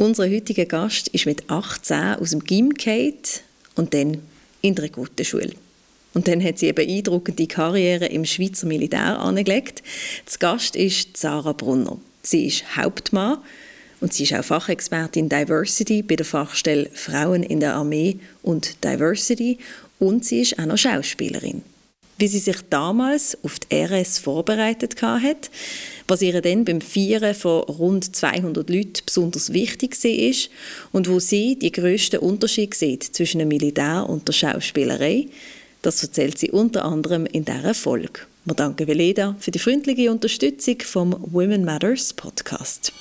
Unser heutiger Gast ist mit 18 aus dem Gym und dann in der guten Schule. Und dann hat sie eine beeindruckende Karriere im Schweizer Militär angelegt. Das Gast ist Sarah Brunner. Sie ist Hauptmann und sie ist auch Fachexpertin Diversity bei der Fachstelle Frauen in der Armee und Diversity und sie ist auch noch Schauspielerin. Wie sie sich damals auf die RS vorbereitet hat, was ihr dann beim Feiern von rund 200 Leuten besonders wichtig war und wo sie die grössten Unterschiede sieht zwischen dem Militär und der Schauspielerei, das erzählt sie unter anderem in dieser Folge. Wir danken Veleda für die freundliche Unterstützung vom Women Matters Podcast.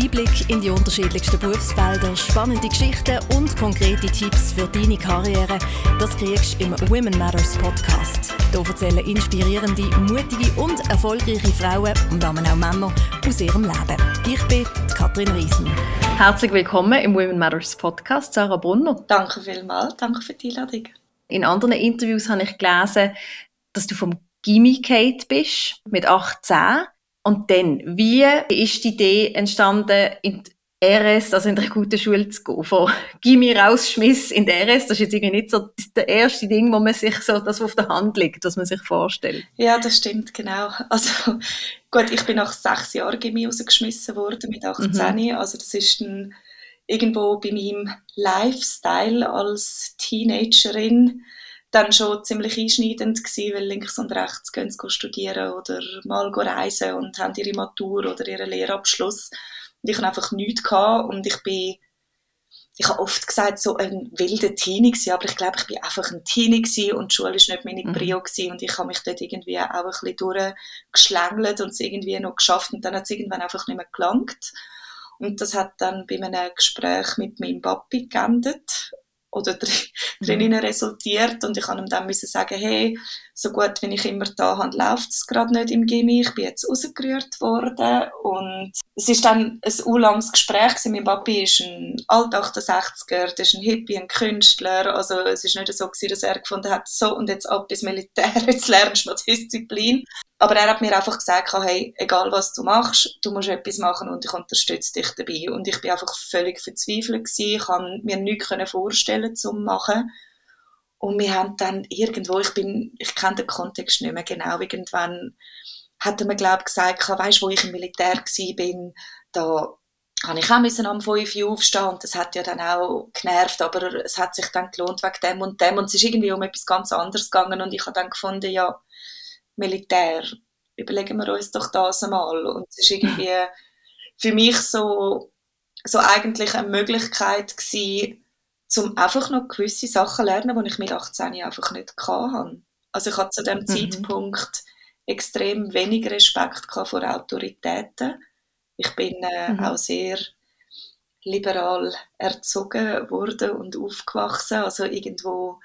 Einblick in die unterschiedlichsten Berufsfelder, spannende Geschichten und konkrete Tipps für deine Karriere, das kriegst du im Women Matters Podcast. Hier erzählen inspirierende, mutige und erfolgreiche Frauen und damit auch Männer aus ihrem Leben. Ich bin Katrin Riesen. Herzlich willkommen im Women Matters Podcast, Sarah Brunner. Danke vielmals, danke für die Einladung. In anderen Interviews habe ich gelesen, dass du vom Gimme Kate bist, mit 18. Und dann, wie ist die Idee entstanden, in die RS, also in der guten Schule zu gehen, von Gimmi rausschmiss in die RS, das ist jetzt irgendwie nicht so das erste Ding, wo man sich so, das auf der Hand liegt, was man sich vorstellt. Ja, das stimmt, genau. Also, gut, ich bin nach sechs Jahren Gimmi rausgeschmissen worden, mit 18, mhm. also das ist dann irgendwo bei meinem Lifestyle als Teenagerin dann schon ziemlich einschneidend gewesen, weil links und rechts gehen sie studieren oder mal reisen und haben ihre Matur oder ihren Lehrabschluss. Und ich hatte einfach nichts gehabt und ich bin, ich habe oft gesagt, so ein wilder Teenie gewesen, aber ich glaube, ich bin einfach ein Teenie gewesen und die Schule ist nicht meine mhm. Prio gewesen und ich habe mich dort irgendwie auch ein bisschen durchgeschlängelt und es irgendwie noch geschafft und dann hat es irgendwann einfach nicht mehr gelangt. Und das hat dann bei einem Gespräch mit meinem Papi geendet oder drinnen mhm. resultiert und ich kann ihm dann müssen sagen, hey, so gut wie ich immer da habe, läuft es gerade nicht im Gimmi, ich bin jetzt rausgerührt worden und es ist dann ein urlanges Gespräch gewesen. mein Papi ist ein Alt-68er, der ist ein Hippie, ein Künstler, also es ist nicht so gewesen, dass er gefunden hat, so und jetzt ab ins Militär, jetzt lernst du mal Disziplin. Aber er hat mir einfach gesagt, hey, egal was du machst, du musst etwas machen und ich unterstütze dich dabei. Und ich bin einfach völlig verzweifelt gewesen. Ich kann mir nichts vorstellen zum machen. Und wir haben dann irgendwo, ich bin, ich kenne den Kontext nicht mehr genau, irgendwann hat er mir, glaube ich, gesagt, weißt, wo ich im Militär war, da habe ich auch müssen am 5 Uhr aufstehen und das hat ja dann auch genervt, aber es hat sich dann gelohnt wegen dem und dem und es ist irgendwie um etwas ganz anderes gegangen und ich habe dann gefunden, ja, Militär. Überlegen wir uns doch das einmal. Und es ist irgendwie für mich so, so eigentlich eine Möglichkeit gewesen, um einfach noch gewisse Sachen zu lernen, die ich mit 18 einfach nicht hatte. Also ich hatte zu dem mhm. Zeitpunkt extrem wenig Respekt vor Autoritäten. Ich bin äh, mhm. auch sehr liberal erzogen worden und aufgewachsen. Also irgendwo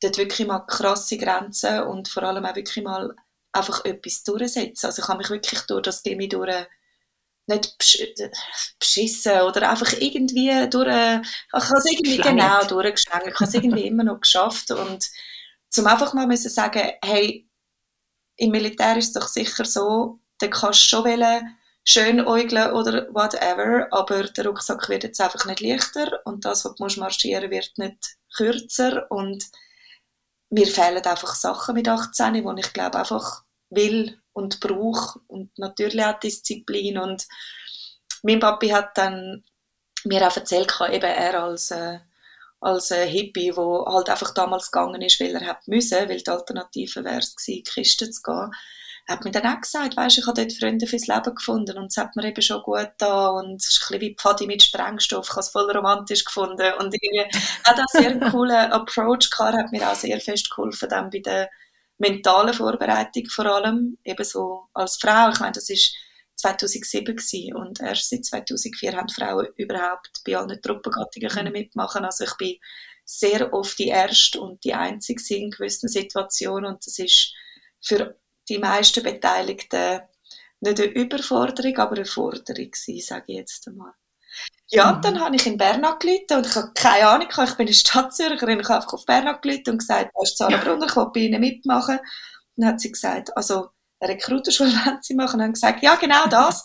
dort wirklich mal krasse Grenzen und vor allem auch wirklich mal einfach etwas durchsetzen. Also ich habe mich wirklich durch das Gimmi durch nicht beschissen oder einfach irgendwie durch, ich habe es irgendwie genau durchgeschlagen. Ich habe es irgendwie immer noch geschafft und zum einfach mal müssen sagen, hey, im Militär ist es doch sicher so, da kannst du schon wählen, schön äugeln oder whatever, aber der Rucksack wird jetzt einfach nicht leichter und das, was du marschieren wird nicht kürzer und mir fehlen einfach Sachen mit 18, die ich glaube einfach will und brauche und natürlich auch Disziplin. Und mein Papi hat dann mir auch erzählt, eben er als, äh, als äh, Hippie, wo halt einfach damals gegangen ist, weil er hat müssen, weil die Alternative wäre es gewesen, in die Kiste zu gehen, hat mir dann auch gesagt, weißt, ich habe dort Freunde fürs Leben gefunden und es hat mir eben schon gut da und es ist ein bisschen wie Pfadi mit Sprengstoff, ich habe es voll romantisch gefunden und irgendwie hat auch sehr einen coolen Approach gehabt, hat mir auch sehr fest geholfen dann bei der mentalen Vorbereitung vor allem, eben so als Frau, ich meine, das ist 2007 gewesen und erst seit 2004 haben Frauen überhaupt bei allen Truppengattungen können mhm. mitmachen, also ich bin sehr oft die Erste und die Einzige in gewissen Situationen und das ist für die meisten Beteiligten nicht eine Überforderung, aber eine Forderung gewesen, sage ich jetzt einmal. Ja, und dann mhm. habe ich in Bern angerufen und ich habe keine Ahnung, ich bin eine Stadtzürcherin, ich habe einfach auf Bern angerufen und gesagt, da ist Sarah Brunner, ich will bei Ihnen mitmachen. dann hat sie gesagt, also eine Rekrutenschule wollen sie machen. Und dann gesagt, ja, genau das.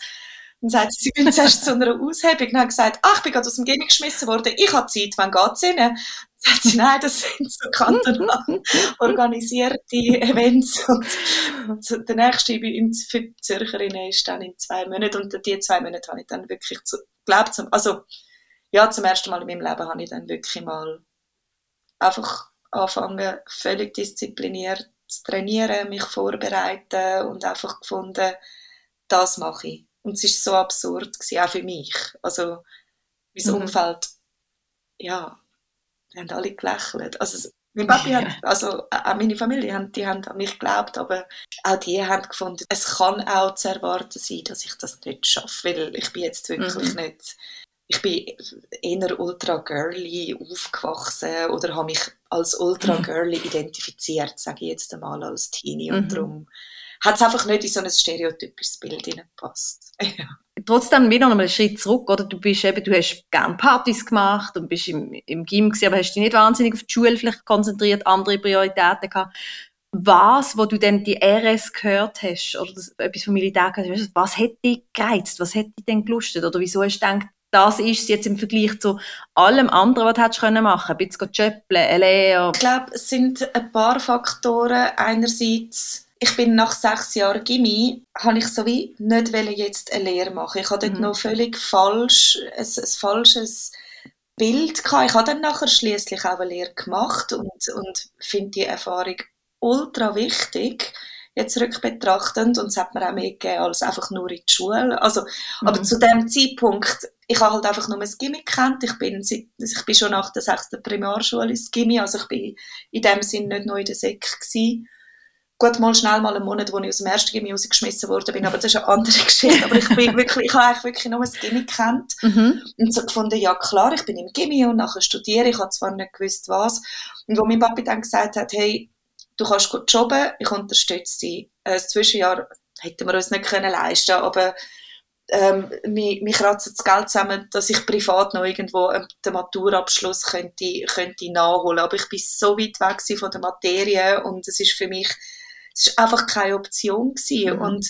Dann sagt sie, sie gehen zuerst zu einer Aushebung. Dann hat gesagt, ach, ich bin gerade aus dem Gimmick geschmissen worden, ich habe Zeit, wann geht's Ihnen? Dann sagt sie, nein, das sind so kantonal organisierte Events. Und, und der nächste für die Zürcherinnen ist dann in zwei Monaten. Und die zwei Monate habe ich dann wirklich, zu, glaub, zum, also, ja, zum ersten Mal in meinem Leben habe ich dann wirklich mal einfach angefangen, völlig diszipliniert zu trainieren, mich vorbereiten und einfach gefunden, das mache ich. Und es ist so absurd gewesen, auch für mich. Also, mein mhm. Umfeld, ja, die haben alle gelächelt. Also, mein Papi hat, also auch meine Familie, die haben an mich geglaubt, aber auch die haben gefunden, es kann auch zu erwarten sein, dass ich das nicht schaffe, weil ich bin jetzt wirklich mhm. nicht ich bin eher ultra girly aufgewachsen oder habe mich als ultra girly identifiziert, sage ich jetzt einmal als Teenie. Und mhm. darum hat es einfach nicht in so ein stereotypisches Bild hineingepasst. ja. Trotzdem wieder noch einen Schritt zurück, oder? Du bist eben, du hast gerne Partys gemacht und bist im, im Gym gewesen, aber hast dich nicht wahnsinnig auf die Schule vielleicht konzentriert, andere Prioritäten gehabt. Was, wo du dann die RS gehört hast, oder das, etwas vom Militär gehört hast, was hätte dich gereizt? Was hätte dich denn gelustet? Oder wieso hast du gedacht, das ist es jetzt im Vergleich zu allem anderen, was du hättest können machen können? Ein bisschen Lehre? Ich glaube, es sind ein paar Faktoren. Einerseits, ich bin nach sechs Jahren Gimmi, habe ich so wie nicht jetzt eine Lehre machen. Ich hatte dort mhm. noch völlig falsch, ein, ein falsches Bild gehabt. Ich habe dann nachher schließlich auch eine Lehre gemacht und, und finde die Erfahrung ultra wichtig jetzt rückbetrachtend und es hat mir auch mehr gegeben als einfach nur in die Schule. Also, mhm. aber zu dem Zeitpunkt ich habe halt einfach nur ein Gimmick gekannt. Ich bin, ich bin schon nach der sechsten Primarschule ins Gimmi, also ich bin in dem Sinn nicht neu in der Sek gewesen. Gut, mal schnell mal einen Monat, wo ich aus dem ersten Gimmi rausgeschmissen worden bin, aber das ist eine andere Geschichte. Aber ich bin wirklich, ich habe eigentlich wirklich nur ein Gimmi gekannt. Mhm. Und so gefunden, ja klar, ich bin im Gimmi und nachher studiere. Ich habe zwar nicht gewusst, was. Und wo mein Papi dann gesagt hat, hey, du kannst gut jobben, ich unterstütze dich. Äh, Zwischenjahr hätten wir uns nicht können leisten, aber ähm, mich, mich kratzt das Geld zusammen, dass ich privat noch irgendwo ähm, den Maturabschluss könnte, könnte nachholen. Aber ich bin so weit weg von der Materie und es ist für mich es ist einfach keine Option gewesen. Mhm. Und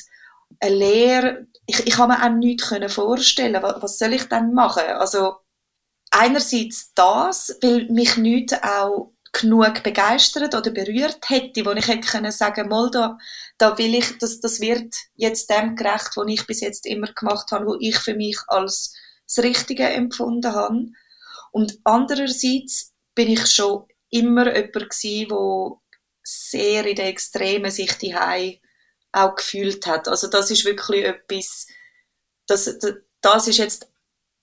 eine Lehre, ich, ich kann mir auch nichts vorstellen, was, was soll ich dann machen? Also einerseits das, weil mich nichts auch genug begeistert oder berührt hätte, wo ich hätte können sagen, mal da, da will ich, das, das wird jetzt dem gerecht, was ich bis jetzt immer gemacht habe, wo ich für mich als das Richtige empfunden habe. Und andererseits bin ich schon immer jemand gewesen, wo sehr in der Extremen sich die auch gefühlt hat. Also das ist wirklich etwas, das, das ist jetzt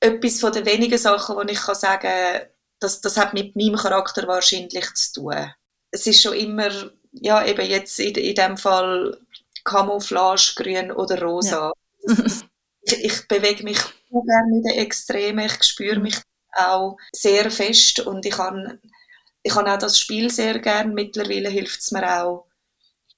etwas von den wenigen Sachen, wo ich kann sagen das, das hat mit meinem Charakter wahrscheinlich zu tun. Es ist schon immer, ja, eben jetzt in, in dem Fall Camouflage, grün oder rosa. Ja. Das, das, ich, ich, bewege mich gerne in den Extremen, ich spüre mich auch sehr fest und ich habe ich habe auch das Spiel sehr gern. Mittlerweile hilft es mir auch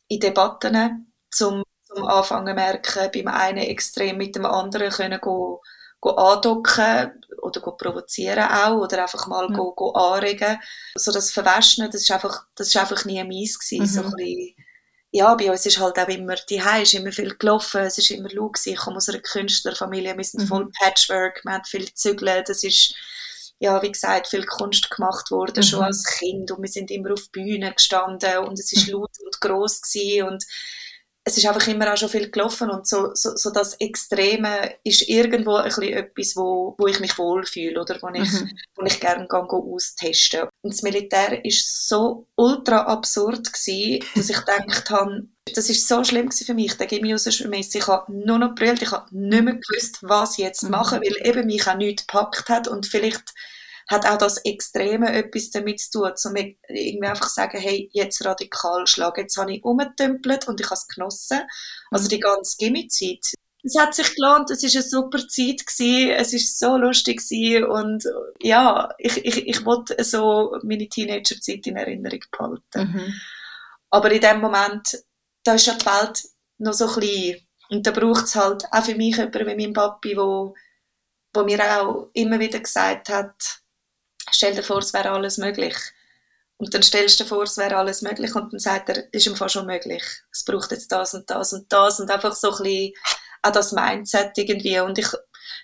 in Debatten, zum, zum Anfangen merken, beim einen extrem mit dem anderen können go, go andocken oder go provozieren auch oder einfach mal mhm. go, go anregen. So das Verwaschene, das ist einfach, das ist einfach nie meins gewesen. Mhm. So ein bisschen, ja, bei uns ist halt auch immer, die ist immer viel gelaufen, es ist immer laut gewesen. Ich komme aus einer Künstlerfamilie, wir sind mhm. voll Patchwork, wir haben viel zügeln, das ist, ja, wie gesagt, viel Kunst gemacht worden, mhm. schon als Kind und wir sind immer auf Bühnen gestanden und es ist mhm. laut und groß gewesen und es ist einfach immer auch schon viel gelaufen und so, so, so das Extreme ist irgendwo ein bisschen etwas, wo, wo ich mich wohlfühle oder wo ich, mhm. wo ich gerne gehe, austesten Und das Militär ist so ultra absurd gewesen, dass ich gedacht habe, das ist so schlimm für mich, der Gimmius-Schmiss. Ich habe nur noch brüllt, ich habe nicht mehr gewusst, was ich jetzt mhm. mache, weil eben mich auch nichts gepackt hat und vielleicht hat auch das Extreme etwas damit zu tun, um irgendwie einfach sagen, hey, jetzt radikal schlagen. Jetzt habe ich umgetümpelt und ich habe es genossen. Also mhm. die ganze Gimmizeit. Es hat sich gelohnt, es war eine super Zeit gewesen, es war so lustig gewesen und ja, ich, ich, ich wollte so meine Teenagerzeit in Erinnerung behalten. Mhm. Aber in dem Moment, da ist ja die Welt noch so klein und da braucht es halt auch für mich jemanden wie mein Papi, der wo mir auch immer wieder gesagt hat, stell dir vor, es wäre alles möglich. Und dann stellst du dir vor, es wäre alles möglich und dann sagt er, ist im Fall schon möglich. Es braucht jetzt das und das und das und einfach so ein bisschen auch das Mindset irgendwie. Und ich,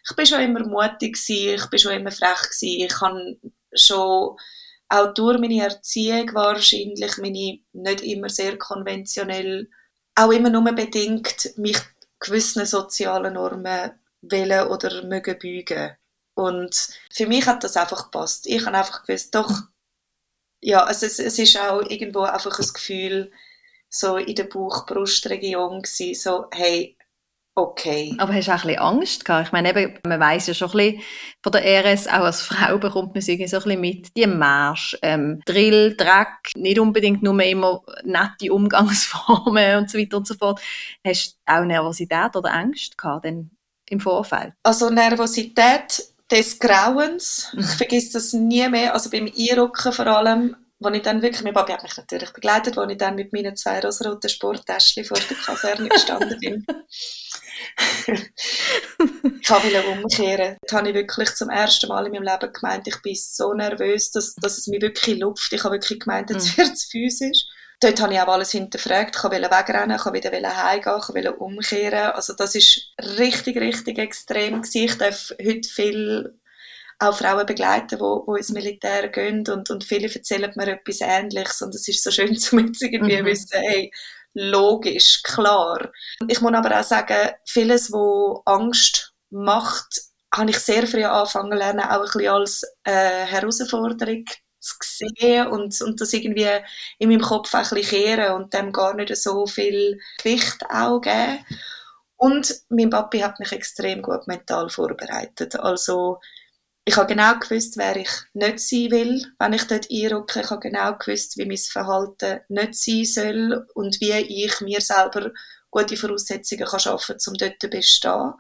ich bin schon immer mutig gewesen, ich bin schon immer frech gewesen, ich habe schon auch durch meine Erziehung wahrscheinlich meine nicht immer sehr konventionell, auch immer nur bedingt mich gewissen sozialen Normen wollen oder mögen beugen. Und für mich hat das einfach gepasst. Ich habe einfach gewusst, doch, ja, also es, es ist auch irgendwo einfach ein Gefühl, so in der Bauch-Brust-Region gewesen, so, hey, okay. Aber hast du auch ein bisschen Angst gehabt? Ich meine, eben, man weiß ja schon ein bisschen von der RS, auch als Frau bekommt man es irgendwie so ein bisschen mit, die Marsch, ähm, Drill, Dreck, nicht unbedingt nur immer nette Umgangsformen und so weiter und so fort. Hast du auch Nervosität oder Angst gehabt denn im Vorfeld? Also Nervosität des Grauens. Ich vergesse das nie mehr. Also beim Einrücken vor allem, wo ich dann wirklich, mein Papi hat mich natürlich begleitet, wo ich dann mit meinen zwei rosaroten Sporttäschchen vor der Kaserne gestanden bin. ich wollte umkehren. Da habe ich wirklich zum ersten Mal in meinem Leben gemeint, ich bin so nervös, dass, dass es mich wirklich lupft. Ich habe wirklich gemeint, jetzt wird es physisch. Dort habe ich auch alles hinterfragt. Ich wollte wegrennen, ich wollte wieder heimgehen, ich wollte umkehren. Also das war richtig, richtig extrem. Gewesen. Ich darf heute viel auch Frauen begleiten, die, die ins Militär gehen und, und viele erzählen mir etwas Ähnliches und es ist so schön zu irgendwie mhm. wissen, hey, logisch, klar. Ich muss aber auch sagen, vieles, was Angst macht, habe ich sehr früh angefangen lernen, auch ein bisschen als äh, Herausforderung zu sehen und, und das irgendwie in meinem Kopf ein bisschen kehren und dem gar nicht so viel Gewicht auch geben. Und mein Papi hat mich extrem gut mental vorbereitet. Also ich habe genau gewusst, wer ich nicht sein will, wenn ich dort einrücke. Ich habe genau gewusst, wie mein Verhalten nicht sein soll und wie ich mir selber gute Voraussetzungen kann schaffen kann, um dort zu bestehen.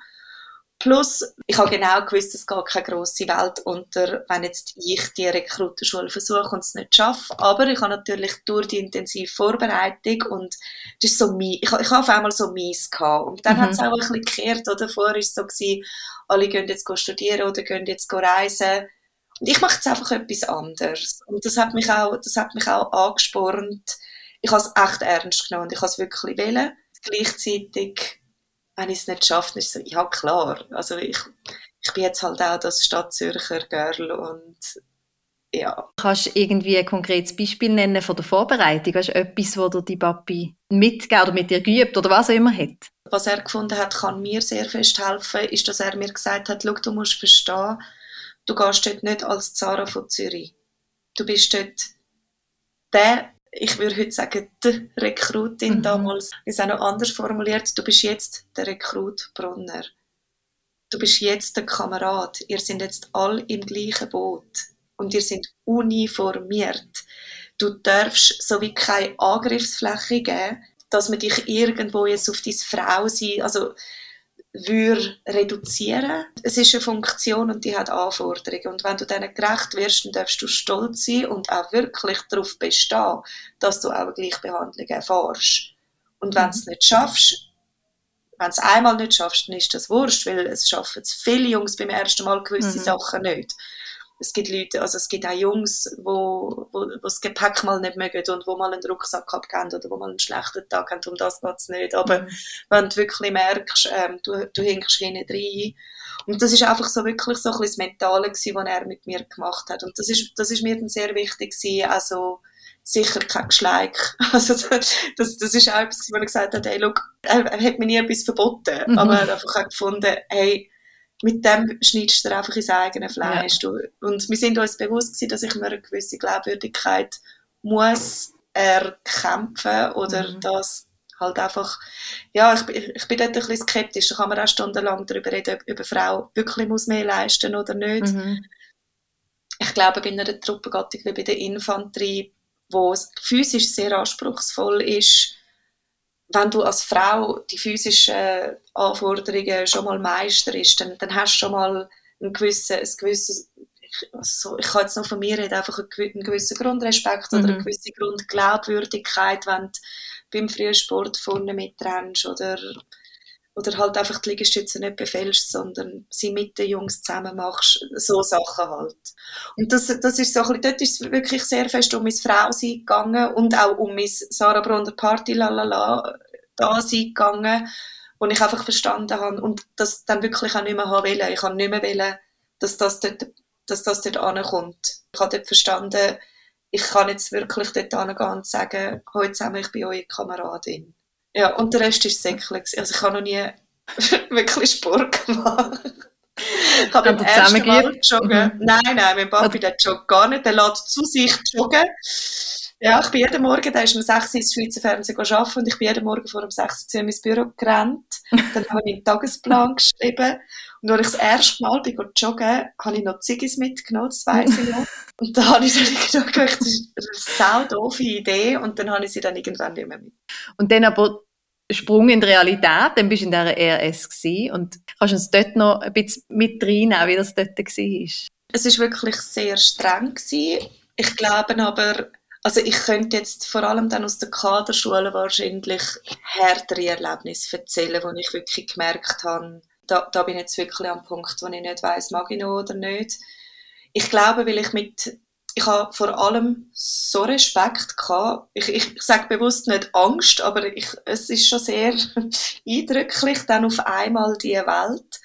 Plus, ich habe genau gewusst, es geht keine grosse Welt unter, wenn jetzt ich die Rekrutenschule versuche und es nicht schaffe. Aber ich habe natürlich durch die intensive Vorbereitung und das ist so mein, ich, ich habe auf einmal so mies gehabt. Und dann mhm. hat es auch ein bisschen gekehrt, oder? Vorher war es so, gewesen, alle gehen jetzt studieren oder gehen jetzt reisen. Und ich mache jetzt einfach etwas anderes. Und das hat mich auch, das hat mich auch angespornt. Ich habe es echt ernst genommen und ich habe es wirklich wollen. Gleichzeitig wenn ich es nicht schaffe, ist so, ja klar, also ich, ich bin jetzt halt auch das Stadtzürcher Girl und ja. Kannst du irgendwie ein konkretes Beispiel nennen von der Vorbereitung? Weißt du, etwas, wo du die Papi mitgegeben oder mit dir geübt oder was auch immer hat? Was er gefunden hat, kann mir sehr fest helfen, ist, dass er mir gesagt hat, schau, du musst verstehen, du gehst dort nicht als Zara von Zürich. Du bist dort der ich würde heute sagen, die Rekrutin mhm. damals, ist auch noch anders formuliert, du bist jetzt der Rekrut Brunner. Du bist jetzt der Kamerad. Ihr seid jetzt alle im gleichen Boot. Und ihr seid uniformiert. Du darfst so wie keine Angriffsfläche geben, dass man dich irgendwo jetzt auf deine Frau sein, also würde reduzieren. Es ist eine Funktion und die hat Anforderungen. Und wenn du denen gerecht wirst, dann darfst du stolz sein und auch wirklich darauf bestehen, dass du auch eine Gleichbehandlung erfährst. Und wenn du es mhm. nicht schaffst, wenn du es einmal nicht schaffst, dann ist das wurscht, weil es schaffen viele Jungs beim ersten Mal gewisse mhm. Sachen nicht es gibt Leute, also es gibt auch Jungs, wo, wo, wo das Gepäck mal nicht mögen und wo mal einen Rucksack abgeben oder wo mal einen schlechten Tag haben, um das geht es nicht. Aber mhm. wenn du wirklich merkst, ähm, du, du hinkst hinten rein, und das ist einfach so wirklich so ein bisschen das Mentale gewesen, was er mit mir gemacht hat. Und das ist, das ist mir dann sehr wichtig gewesen, also sicher kein Geschleik. Also das, das, ist auch etwas, wo er gesagt hat, hey, look, er, er hat mir nie etwas verboten, mhm. aber er hat einfach gefunden, hey, mit dem schneidest du einfach ins eigene Fleisch. Ja. Und wir sind uns bewusst gewesen, dass ich mir eine gewisse Glaubwürdigkeit muss erkämpfen oder mhm. das halt einfach, ja, ich, ich bin dort ein bisschen skeptisch. Da kann man auch stundenlang darüber reden, ob eine Frau wirklich muss mehr leisten oder nicht. Mhm. Ich glaube, bei einer Truppengattung wie bei der Infanterie, wo es physisch sehr anspruchsvoll ist, wenn du als Frau die physischen Anforderungen schon mal meisterst, dann, dann hast du schon mal ein gewissen, ein gewisses, ich, also ich kann jetzt nur von mir reden, einfach einen gewissen Grundrespekt mhm. oder eine mhm. gewisse Grundglaubwürdigkeit, wenn du beim frühen Sport vorne mitrennst oder oder halt einfach die Liegestütze nicht befällst, sondern sie mit den Jungs zusammen machst, so Sachen halt. Und das, das ist so ein bisschen, dort ist es wirklich sehr fest um mein Frausein gegangen und auch um mein Sarah Brunner Party lalala da sein gegangen, wo ich einfach verstanden habe und das dann wirklich auch nicht mehr haben wollen. Ich habe nicht mehr wollen, dass das dort, dass das dort ankommt. Ich habe dort verstanden, ich kann jetzt wirklich dort angehen und sagen, heute zusammen, ich bin eure Kameradin. Ja, und der Rest ist Säckle. Also ich habe noch nie wirklich Sport gemacht. Ich habe beim ersten Mal joggen. Mhm. Nein, nein, mein Papi der joggt gar nicht. Der lässt zu sich joggen. Ja, ich bin jeden Morgen, da ist um 6 Uhr ins Schweizer Fernsehen arbeiten und ich bin jeden Morgen vor um 6 Uhr in mein Büro gerannt. Dann habe ich einen Tagesplan geschrieben. Und als ich das erste Mal bin joggen, habe ich noch Ziggis mitgenommen, das weiss ich noch. Und dann habe ich dann gedacht, das ist eine sau doofe Idee und dann habe ich sie dann irgendwann nicht mehr mit. Und dann aber Sprung in die Realität, dann bist du in dieser RS gewesen und kannst du uns dort noch ein bisschen mit reinnehmen, wie das dort war? Es war wirklich sehr streng. Gewesen. Ich glaube aber, also ich könnte jetzt vor allem dann aus der Kaderschule wahrscheinlich härtere Erlebnisse erzählen, wo ich wirklich gemerkt habe, da, da bin ich jetzt wirklich am Punkt, wo ich nicht weiß, mag ich noch oder nicht. Ich glaube, weil ich mit ich habe vor allem so Respekt gehabt. Ich, ich, sage bewusst nicht Angst, aber ich, es ist schon sehr eindrücklich, dann auf einmal die Welt.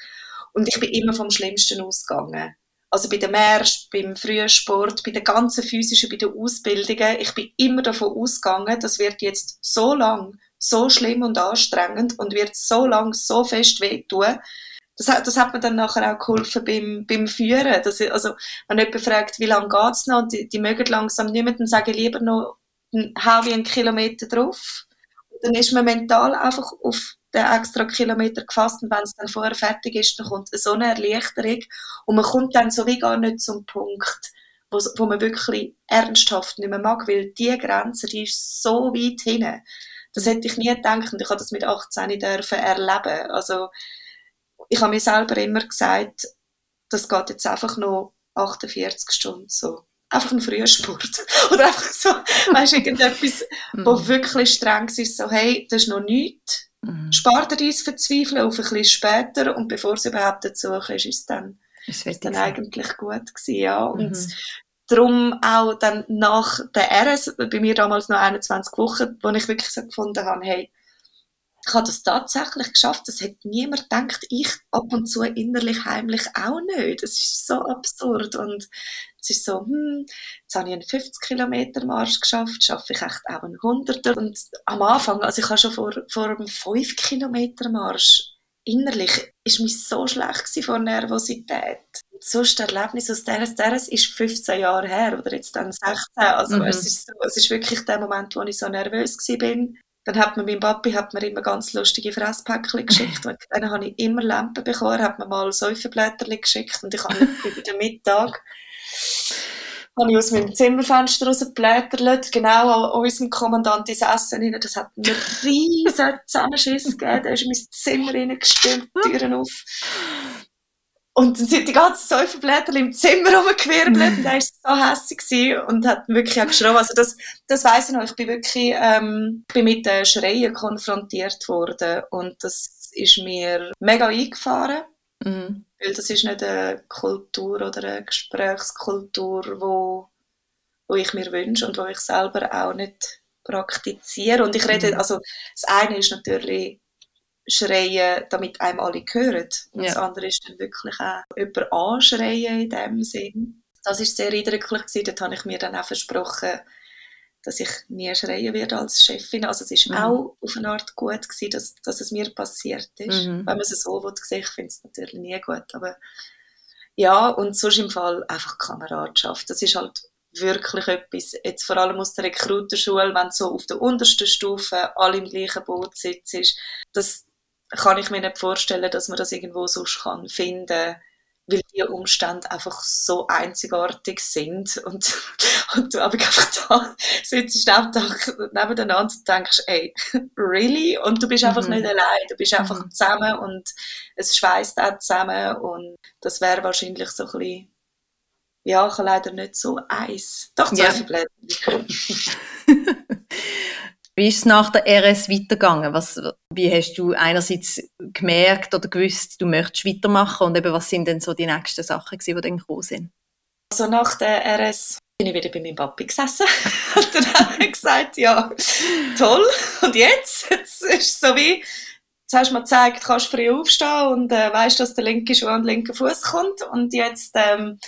Und ich bin immer vom Schlimmsten ausgegangen. Also bei den Märsch, beim Frühsport, bei den ganzen physischen, bei den Ausbildungen. Ich bin immer davon ausgegangen, das wird jetzt so lang, so schlimm und anstrengend und wird so lang, so fest wehtun, das hat, das hat mir dann nachher auch geholfen beim, beim Führen. Das, also, wenn jemand fragt, wie lange geht's noch, und die, die mögen langsam nicht mehr, dann sage ich lieber noch, hau wie einen Kilometer drauf. Und dann ist man mental einfach auf den extra Kilometer gefasst und wenn es dann vorher fertig ist, dann kommt so eine Erleichterung und man kommt dann so wie gar nicht zum Punkt, wo, wo man wirklich ernsthaft nicht mehr mag, weil die Grenze, die ist so weit hinten. Das hätte ich nie gedacht und ich habe das mit 18 dürfen erleben. Also ich habe mir selber immer gesagt, das geht jetzt einfach noch 48 Stunden so. Einfach ein Frühsport. Oder einfach so, weißt du, irgendetwas, wo mhm. wirklich streng ist, so, hey, das ist noch nichts. Mhm. Spar dir dein Verzweifeln auf ein bisschen später und bevor es überhaupt dazu ist, ist es dann, ist es dann eigentlich gut gewesen, ja. Und mhm. darum auch dann nach der RS, bei mir damals noch 21 Wochen, wo ich wirklich so gefunden habe, hey, ich habe das tatsächlich geschafft. Das hat niemand gedacht. Ich ab und zu innerlich heimlich auch nicht. Das ist so absurd. Und es ist so, hm, jetzt habe ich einen 50 Kilometer Marsch geschafft, schaffe ich echt auch einen 100er. Und am Anfang, also ich habe schon vor, vor einem 5 Kilometer Marsch, innerlich ist mich so schlecht vor Nervosität. Sonst Erlebnis aus der, der ist 15 Jahre her oder jetzt dann 16. Also mhm. es, ist so, es ist wirklich der Moment, wo ich so nervös war. Dann hat mir mein Papi hat mir immer ganz lustige Fresspäckchen geschickt. Und dann habe ich immer Lampen bekommen. Er hat mir mal Säufenblätterchen geschickt und ich habe über den Mittag habe ich aus meinem Zimmerfenster rausgeblättert, genau an unserem Kommandant ins Essen rein. Das hat einen riesen Zusammenschiss gegeben. Der ist in mein Zimmer reingestürmt, Türen auf. Und dann sind die ganzen Säuferblätter im Zimmer rumgewirbelt und er war so hässlich und hat wirklich auch geschrien. Also das, das weiss ich noch. Ich bin wirklich ähm, bin mit den Schreien konfrontiert worden und das ist mir mega eingefahren. Mhm. Weil das ist nicht eine Kultur oder eine Gesprächskultur, wo, wo ich mir wünsche und wo ich selber auch nicht praktiziere. Und ich rede, mhm. also das eine ist natürlich schreien, damit einem alle hören. Und ja. das andere ist dann wirklich auch jemand anschreien in dem Sinn. Das ist sehr eindrücklich gewesen. Dort habe ich mir dann auch versprochen, dass ich nie schreien werde als Chefin. Also es ist mhm. auch auf eine Art gut gewesen, dass, dass es mir passiert ist. Mhm. Wenn man es so will, ich finde es natürlich nie gut, aber ja, und sonst im Fall einfach Kameradschaft. Das ist halt wirklich etwas, jetzt vor allem aus der Rekrutenschule, wenn so auf der untersten Stufe alle im gleichen Boot sitzen, das, kann ich mir nicht vorstellen, dass man das irgendwo sonst kann finden weil die Umstände einfach so einzigartig sind und, und du einfach da sitzt am Tag nebeneinander und denkst, ey, really? Und du bist einfach mhm. nicht allein, du bist einfach mhm. zusammen und es schweißt auch zusammen und das wäre wahrscheinlich so ein bisschen, ja, ich leider nicht so eins. Doch, zwei ja. Wie ist es nach der RS weitergegangen? Was, wie hast du einerseits gemerkt oder gewusst, du möchtest weitermachen und eben, was sind denn so die nächsten Sachen, die dann gekommen sind? Also nach der RS bin ich wieder bei meinem Papi gesessen und dann habe ich gesagt, ja, toll, und jetzt? Jetzt ist es so wie, jetzt hast du mir gezeigt, kannst früh aufstehen und äh, weißt, dass der linke Schuh an den linken Fuß kommt und jetzt ähm,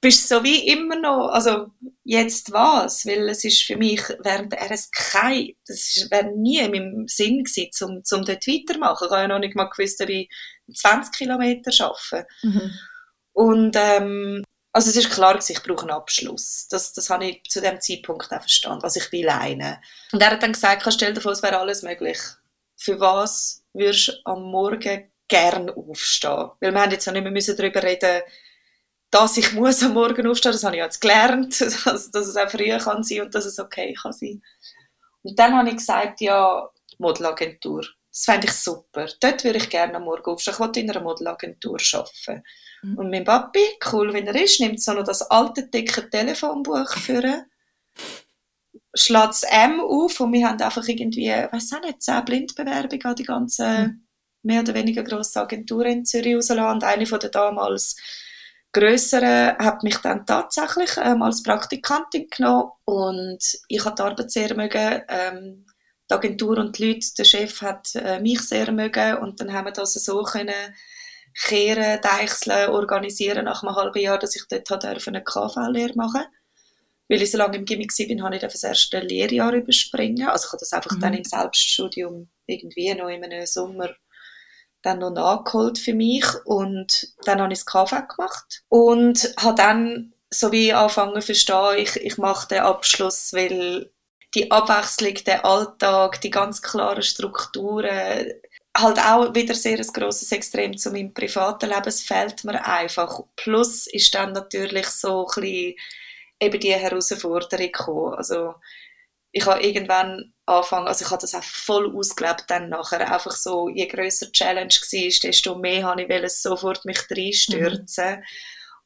bist so wie immer noch, also jetzt was, weil es ist für mich während der RS kein, das wäre nie in meinem Sinn gewesen, um, um dort weitermachen. Ich habe ja noch nicht mal gewusst, ob ich 20 Kilometer arbeite. Mhm. Und ähm, also es ist klar gewesen, ich brauche einen Abschluss. Das, das habe ich zu dem Zeitpunkt auch verstanden. Also ich will einen. Und er hat dann gesagt, stell dir vor, es wäre alles möglich. Für was würdest du am Morgen gern aufstehen? Weil wir haben jetzt auch nicht mehr darüber reden dass ich muss am Morgen aufstehen, das habe ich jetzt gelernt, dass, dass es auch früher kann sein und dass es okay kann sein. Und dann habe ich gesagt, ja, Modelagentur. Das fände ich super. Dort würde ich gerne am Morgen aufstehen. Ich wollte in einer Modelagentur arbeiten. Mhm. Und mein Papi, cool wie er ist, nimmt so noch das alte, dicke Telefonbuch für schlägt das M auf und wir haben einfach irgendwie, weiß auch nicht, zehn Blindbewerbungen an die ganze mhm. mehr oder weniger grosse Agentur in Zürich rausgelassen. Und eine von den damals größeren hat mich dann tatsächlich ähm, als Praktikantin genommen und ich habe die Arbeit sehr mögen. Ähm, die Agentur und die Leute, der Chef hat äh, mich sehr mögen und dann haben wir das so können kehren, deichseln, organisieren nach einem halben Jahr, dass ich dort eine KV-Lehre machen weil ich so lange im Gimmick war, habe ich das erste Lehrjahr überspringen. Also ich habe das einfach mhm. dann im Selbststudium irgendwie noch in einem Sommer dann noch nachgeholt für mich und dann habe ich das KV gemacht und habe dann so wie angefangen zu verstehen, ich, ich mache den Abschluss, weil die Abwechslung, der Alltag, die ganz klaren Strukturen, halt auch wieder sehr ein grosses Extrem zu meinem privaten Leben, es fehlt mir einfach. Plus ist dann natürlich so ein bisschen eben die Herausforderung gekommen. Also ich habe irgendwann angefangen, also ich habe das auch voll ausgelebt dann nachher, einfach so, je grösser die Challenge war, desto mehr habe ich sofort mich reinstürzen. Mhm.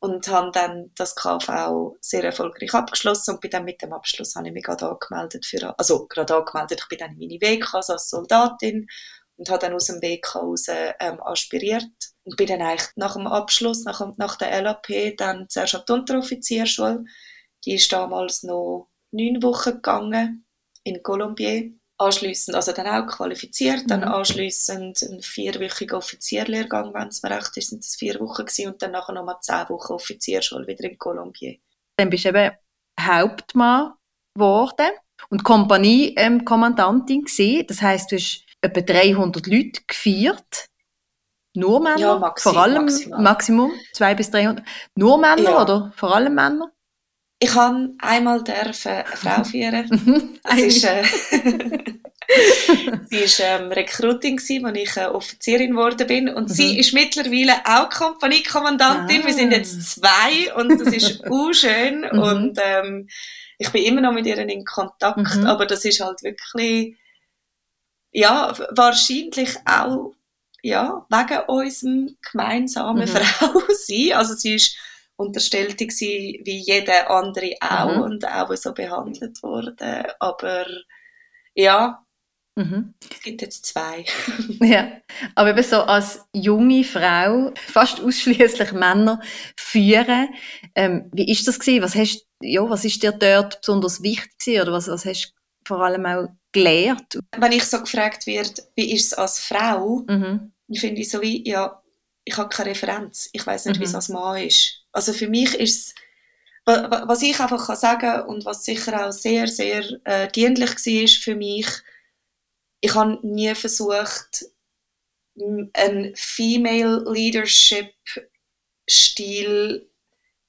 und habe dann das KV sehr erfolgreich abgeschlossen. Und bin dann mit dem Abschluss habe ich mich gerade angemeldet für, also gerade angemeldet, ich bin dann in meine WK also als Soldatin und habe dann aus dem WK raus ähm, aspiriert. Und bin dann eigentlich nach dem Abschluss, nach, nach der LAP, dann zuerst an die Unteroffizierschule, die ist damals noch neun Wochen gegangen in Colombier. Anschliessend, also dann auch qualifiziert, dann mhm. anschliessend einen vierwöchigen Offizierlehrgang, wenn es mir recht ist, sind es vier Wochen gewesen, und dann nachher nochmal zehn Wochen Offizierschule wieder in Colombier. Dann bist du eben Hauptmann geworden und Kompaniekommandantin ähm, Das heißt, du hast etwa 300 Leute gefeiert. Nur Männer? Ja, maxim, vor allem maximal. Maximum 200 bis 300. Nur Männer ja. oder vor allem Männer? Ich habe einmal dürfen eine Frau führen. Mhm. Das ist, äh, sie war ähm, Rekrutin, als ich äh, Offizierin geworden bin. Und mhm. sie ist mittlerweile auch Kompaniekommandantin. Ah. Wir sind jetzt zwei und das ist schön. Mhm. Und ähm, ich bin immer noch mit ihr in Kontakt. Mhm. Aber das ist halt wirklich, ja, wahrscheinlich auch ja, wegen unserem gemeinsamen mhm. Frau sein. Also sie ist unterstellt gewesen, wie jeder andere auch mhm. und auch so behandelt wurde. Aber ja, mhm. es gibt jetzt zwei. ja, aber eben so als junge Frau, fast ausschließlich Männer führen, ähm, wie ist das gewesen? Was hast, ja, was ist dir dort besonders wichtig gewesen? oder was, was hast du vor allem auch gelernt? Wenn ich so gefragt werde, wie ist es als Frau, mhm. finde ich so wie, ja, ich habe keine Referenz. Ich weiß nicht, mhm. wie es als Mann ist. Also für mich ist es, was ich einfach kann sagen und was sicher auch sehr, sehr äh, dienlich war für mich, ich habe nie versucht, einen Female Leadership Stil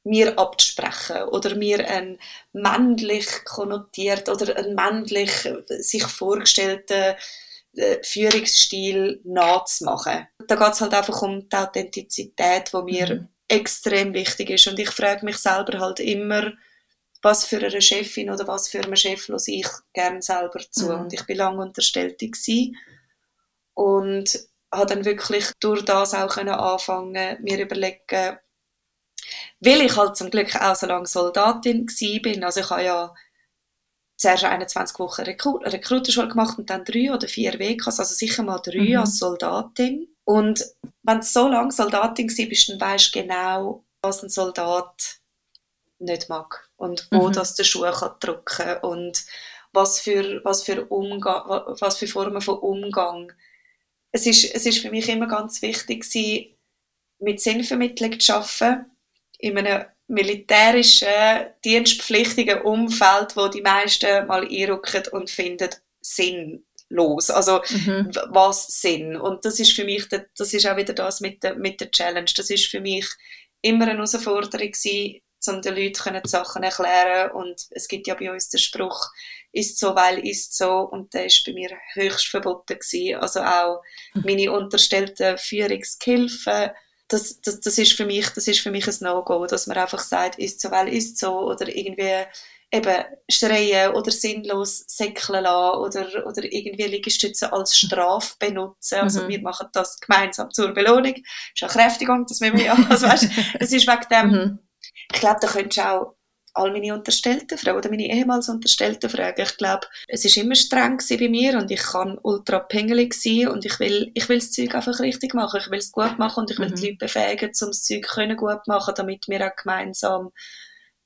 mir abzusprechen oder mir einen männlich konnotiert oder einen männlich sich vorgestellten äh, Führungsstil nachzumachen. Da geht es halt einfach um die Authentizität, die mir mhm extrem wichtig ist. Und ich frage mich selber halt immer, was für eine Chefin oder was für einen Chef los ich gerne selber zu. Mhm. Und ich bin lange unterstellt gewesen. und habe dann wirklich durch das auch können anfangen, mir überlegen, weil ich halt zum Glück auch so lange Soldatin bin. Also ich habe ja zuerst 21 Wochen Rekrut Rekrutenschule gemacht und dann drei oder vier WKs, also sicher mal drei mhm. als Soldatin. Und wenn du so lange Soldatin bist, dann weißt du genau, was ein Soldat nicht mag und wo mhm. das der Schuh kann drücken und was für, was für, was für Formen von Umgang. Es ist, es ist für mich immer ganz wichtig, mit Sinnvermittlung zu arbeiten, in einem militärischen, dienstpflichtigen Umfeld, wo die meisten mal einrücken und finden sinnlos. Also mhm. was Sinn? Und das ist für mich, das ist auch wieder das mit der, mit der Challenge. Das ist für mich immer eine Herausforderung gewesen, um den Leuten die Sachen erklären und es gibt ja bei uns den Spruch, ist so, weil ist so und der ist bei mir höchst verboten gewesen. Also auch mhm. meine unterstellten Führungshilfen, das, das, das ist für mich, das ist für mich ein No-Go, dass man einfach sagt, ist so, weil ist so oder irgendwie eben schreien oder sinnlos säckeln lassen oder, oder irgendwie Liegestütze als Strafe benutzen. Also mhm. wir machen das gemeinsam zur Belohnung. Ist eine Kräftigung, das müssen wir ja. Also weißt, es ist wegen dem, mhm. ich glaube, da könntest du auch all meine Unterstellten fragen oder meine ehemals Unterstellten fragen. Ich glaube, es ist immer streng bei mir und ich kann ultra pingelig sein und ich will, ich will das Zeug einfach richtig machen. Ich will es gut machen und ich will mhm. die Leute befähigen, um das Zeug können gut machen, damit wir auch gemeinsam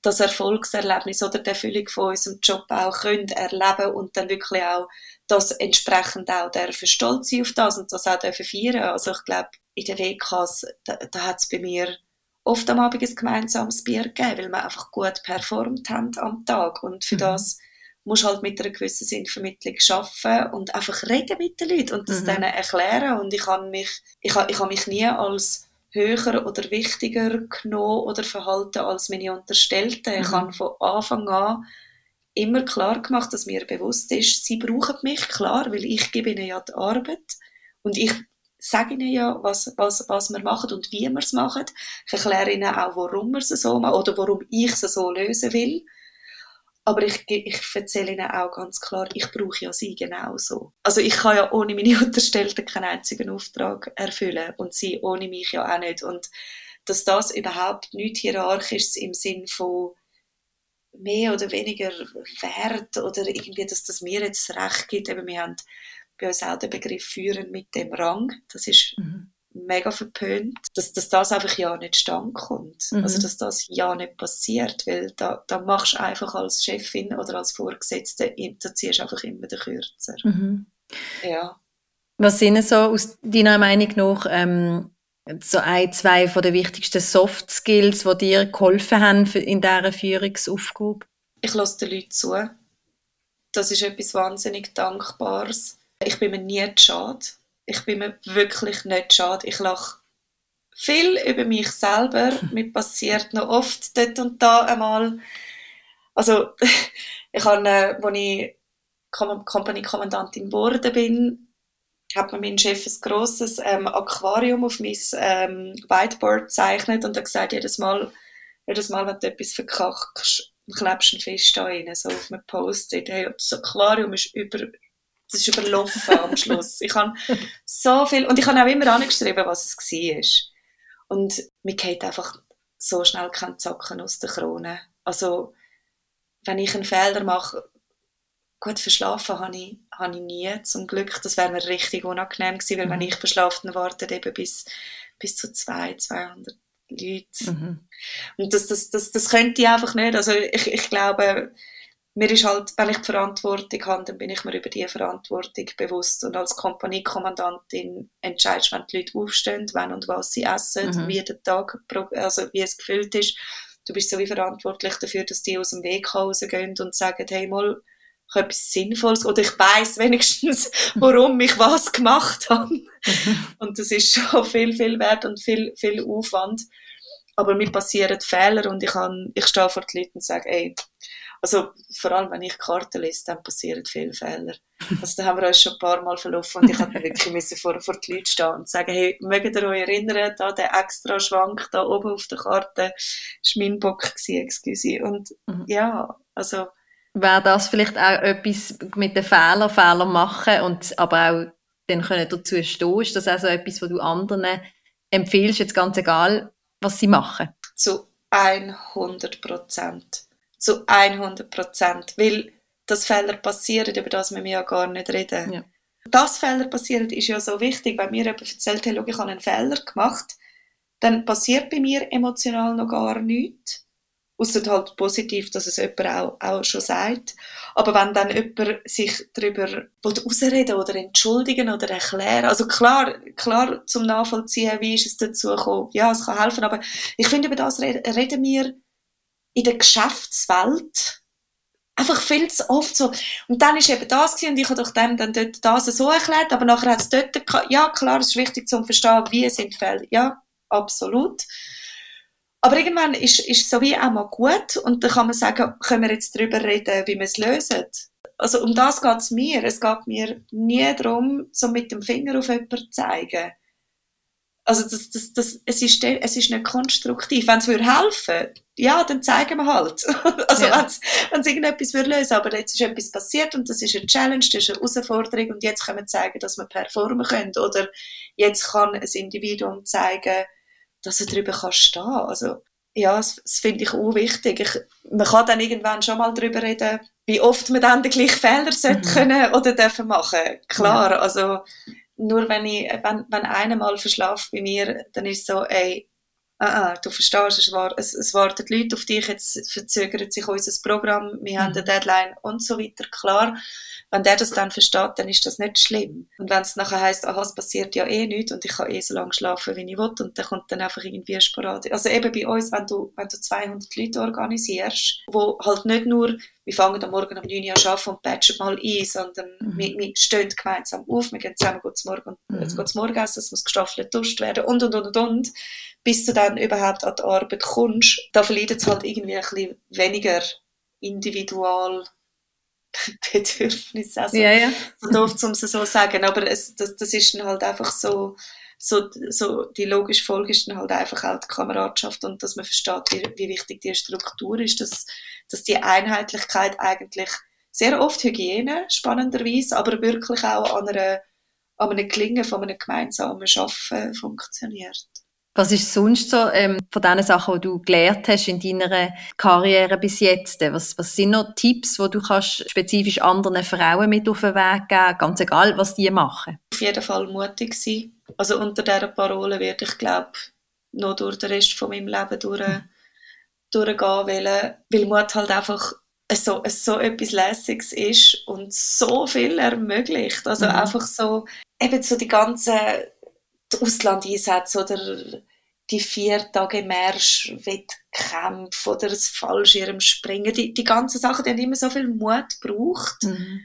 das Erfolgserlebnis oder die Erfüllung von unserem Job auch können erleben und dann wirklich auch das entsprechend auch dürfen stolz sein auf das und das auch dürfen feiern. Also ich glaube, in der WKs, da, da hat es bei mir oft am Abend ein gemeinsames Bier gegeben, weil wir einfach gut performt haben am Tag. Und für mhm. das musst du halt mit einer gewissen Sinnvermittlung arbeiten und einfach reden mit den Leuten und das mhm. denen erklären. Und ich habe mich, ich habe, ich habe mich nie als höher oder wichtiger genommen oder verhalten als meine Unterstellten. Mhm. Ich habe von Anfang an immer klar gemacht, dass mir bewusst ist, sie brauchen mich, klar, weil ich gebe ihnen ja die Arbeit und ich sage ihnen ja, was, was, was wir machen und wie wir es machen. Ich erkläre ihnen auch, warum wir es so machen oder warum ich es so lösen will. Aber ich, ich erzähle ihnen auch ganz klar, ich brauche ja sie genauso. Also ich kann ja ohne meine Unterstellten keinen einzigen Auftrag erfüllen und sie ohne mich ja auch nicht. Und dass das überhaupt nicht hierarchisch im Sinn von mehr oder weniger Wert oder irgendwie, dass das mir jetzt Recht gibt. Eben, wir haben bei uns auch den Begriff führen mit dem Rang. Das ist mhm. Mega verpönt, dass, dass das einfach ja nicht stand kommt. Mhm. Also, dass das ja nicht passiert, weil da, da machst du einfach als Chefin oder als Vorgesetzte, da ziehst du einfach immer den Kürzer. Mhm. Ja. Was sind so aus deiner Meinung nach ähm, so ein, zwei von den wichtigsten Soft Skills, die dir geholfen haben in dieser Führungsaufgabe? Ich lasse den Leuten zu. Das ist etwas wahnsinnig Dankbares. Ich bin mir nie schade. Ich bin mir wirklich nicht schade. Ich lache viel über mich selber. Mir passiert noch oft dort und da einmal. Also, ich habe, äh, als ich Company-Kommandantin geworden bin, hat mir mein Chef ein grosses ähm, Aquarium auf mein ähm, Whiteboard gezeichnet und hat gesagt, jedes Mal, jedes Mal, wenn du etwas verkackst, klebst du einen Fisch da rein, so auf einem Post-it. Hey, das Aquarium ist über, das ist überlaufen am Schluss. Ich habe so viel, und ich habe auch immer angeschrieben, was es war. Und mir geht einfach so schnell kein Zacken aus der Krone. Also, wenn ich einen Fehler mache, gut, verschlafen habe ich, habe ich nie, zum Glück. Das wäre mir richtig unangenehm gewesen, weil mhm. wenn ich verschlafen wartet eben bis, bis zu zwei, 200 Leute. Mhm. Und das, das, das, das könnte ich einfach nicht. Also ich, ich glaube, mir ist halt, wenn ich die Verantwortung habe, dann bin ich mir über diese Verantwortung bewusst. Und als Kompaniekommandantin entscheidest du, wenn die Leute aufstehen, wann und was sie essen, mhm. wie der Tag, also wie es gefüllt ist. Du bist so wie verantwortlich dafür, dass die aus dem Weg rausgehen und sagen, hey, mal, ich habe etwas Sinnvolles oder ich weiß wenigstens, warum ich was gemacht habe. Und das ist schon viel, viel wert und viel, viel Aufwand. Aber mir passieren Fehler und ich, kann, ich stehe vor den Leuten und sage, ey, also vor allem, wenn ich Karten lese, dann passieren viele Fehler. Also da haben wir uns schon ein paar Mal verlaufen und ich musste wirklich müssen vor, vor die Leute stehen und sagen, hey, mögt ihr euch erinnern, da der extra Schwank da oben auf der Karte, war mein Bock gewesen, excuse. Und mhm. ja, also... Wäre das vielleicht auch etwas mit den Fehlern, Fehler machen und aber auch dann können dazu stehen? Ist das also etwas, was du anderen empfiehlst, jetzt ganz egal, was sie machen? Zu 100 Prozent zu 100 Prozent. Weil dass Fehler passieren, über das wir ja gar nicht reden. Ja. Dass Fehler passieren, ist ja so wichtig. Wenn mir jemand erzählt, hey, ich habe einen Fehler gemacht, dann passiert bei mir emotional noch gar nichts. Außer halt positiv, dass es jemand auch, auch schon sagt. Aber wenn dann jemand sich darüber ausreden oder entschuldigen oder erklären, also klar, klar zum Nachvollziehen, wie ist es dazu gekommen, ja, es kann helfen, aber ich finde, über das reden wir in der Geschäftswelt einfach viel zu oft so. Und dann ist eben das gewesen, und ich habe doch dem dann dort das so erklärt, aber nachher hat es dort, ja klar, es ist wichtig zu verstehen, wie sind Fälle. Ja, absolut. Aber irgendwann ist, ist so wie auch mal gut und dann kann man sagen, können wir jetzt darüber reden, wie wir es lösen. Also um das geht es mir. Es geht mir nie darum, so mit dem Finger auf jemanden zu zeigen. Also das, das, das, es, ist, es ist nicht konstruktiv. Wenn es helfen würde, ja, dann zeigen wir halt. also ja. wenn es irgendetwas würde lösen aber jetzt ist etwas passiert und das ist eine Challenge, das ist eine Herausforderung und jetzt können wir zeigen, dass wir performen können. Oder jetzt kann ein Individuum zeigen, dass er darüber kann stehen kann. Also, ja, das, das finde ich auch wichtig. Ich, man kann dann irgendwann schon mal darüber reden, wie oft man dann den gleichen Fehler sollte mhm. können oder dürfen machen. Klar, ja. also nur wenn ich, wenn, wenn einer mal verschlaft bei mir, dann ist so, ey, ah, ah, du verstehst, es, war, es, es warten Leute auf dich, jetzt verzögert sich unser Programm, wir mhm. haben eine Deadline und so weiter, klar wenn der das dann versteht, dann ist das nicht schlimm. Und wenn es nachher heisst, aha, es passiert ja eh nichts und ich kann eh so lange schlafen, wie ich will und dann kommt dann einfach irgendwie sporadisch. Also eben bei uns, wenn du, wenn du 200 Leute organisierst, wo halt nicht nur, wir fangen am Morgen um 9 Uhr an arbeiten und patchen mal ein, sondern mhm. wir, wir stehen gemeinsam auf, wir gehen zusammen zum Morgen, mhm. zum Morgenessen, es muss gestaffelt duscht werden und, und, und, und, und, bis du dann überhaupt an die Arbeit kommst. Da verleidet es halt irgendwie ein bisschen weniger individual Bedürfnis. Also, ja, ja. so doof, um es so sagen. Aber es, das, das ist dann halt einfach so, so, so, die logische Folge ist dann halt einfach auch die Kameradschaft und dass man versteht, wie, wie wichtig die Struktur ist, dass, dass die Einheitlichkeit eigentlich sehr oft Hygiene, spannenderweise, aber wirklich auch an, einer, an einem Gelingen von einem gemeinsamen Schaffen funktioniert. Was ist sonst so ähm, von den Sachen, die du gelernt hast in deiner Karriere bis jetzt? Was, was sind noch Tipps, die du kannst spezifisch anderen Frauen mit auf den Weg geben, ganz egal, was die machen? Auf jeden Fall mutig sein. Also unter dieser Parole werde ich, glaube noch durch den Rest von meinem Leben durch, mhm. durchgehen wollen, weil Mut halt einfach so, so etwas Lässiges ist und so viel ermöglicht. Also mhm. einfach so, eben so die ganzen Auslandeinsätze oder die vier Tage Marsch-Wettkämpfe oder das Fallschirmspringen, die, die ganzen Sachen, die haben immer so viel Mut gebraucht. Mhm.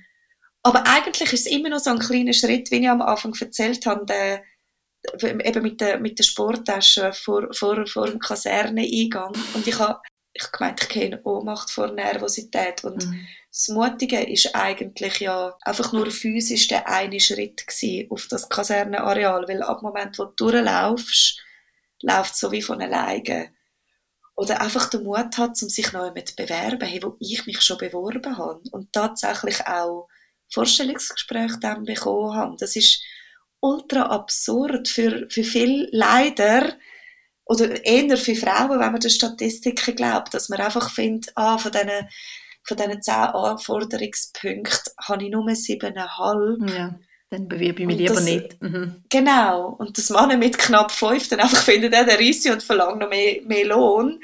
Aber eigentlich ist es immer noch so ein kleiner Schritt, wie ich am Anfang erzählt habe, der, eben mit der, mit der Sporttasche vor, vor, vor dem Kaserneingang. Und ich habe ich gemeint, ich kenne Ohnmacht vor Nervosität. Und mhm. das Mutige ist eigentlich ja einfach nur physisch der eine Schritt auf das Kasernenareal, weil ab dem Moment, wo du durchlaufst, läuft es so wie von alleine. Oder einfach den Mut hat, um sich noch einmal zu bewerben, hey, wo ich mich schon beworben habe und tatsächlich auch Vorstellungsgespräche dann bekommen habe. Das ist ultra absurd für, für viele leider oder eher für Frauen, wenn man den Statistiken glaubt, dass man einfach findet, ah, von diesen, von diesen zehn Anforderungspunkten habe ich nur siebeneinhalb. Ja, dann bewerbe ich mich lieber das, nicht. Mhm. Genau. Und das Mann mit knapp fünf dann einfach findet, er der Risse und verlangt noch mehr, mehr Lohn.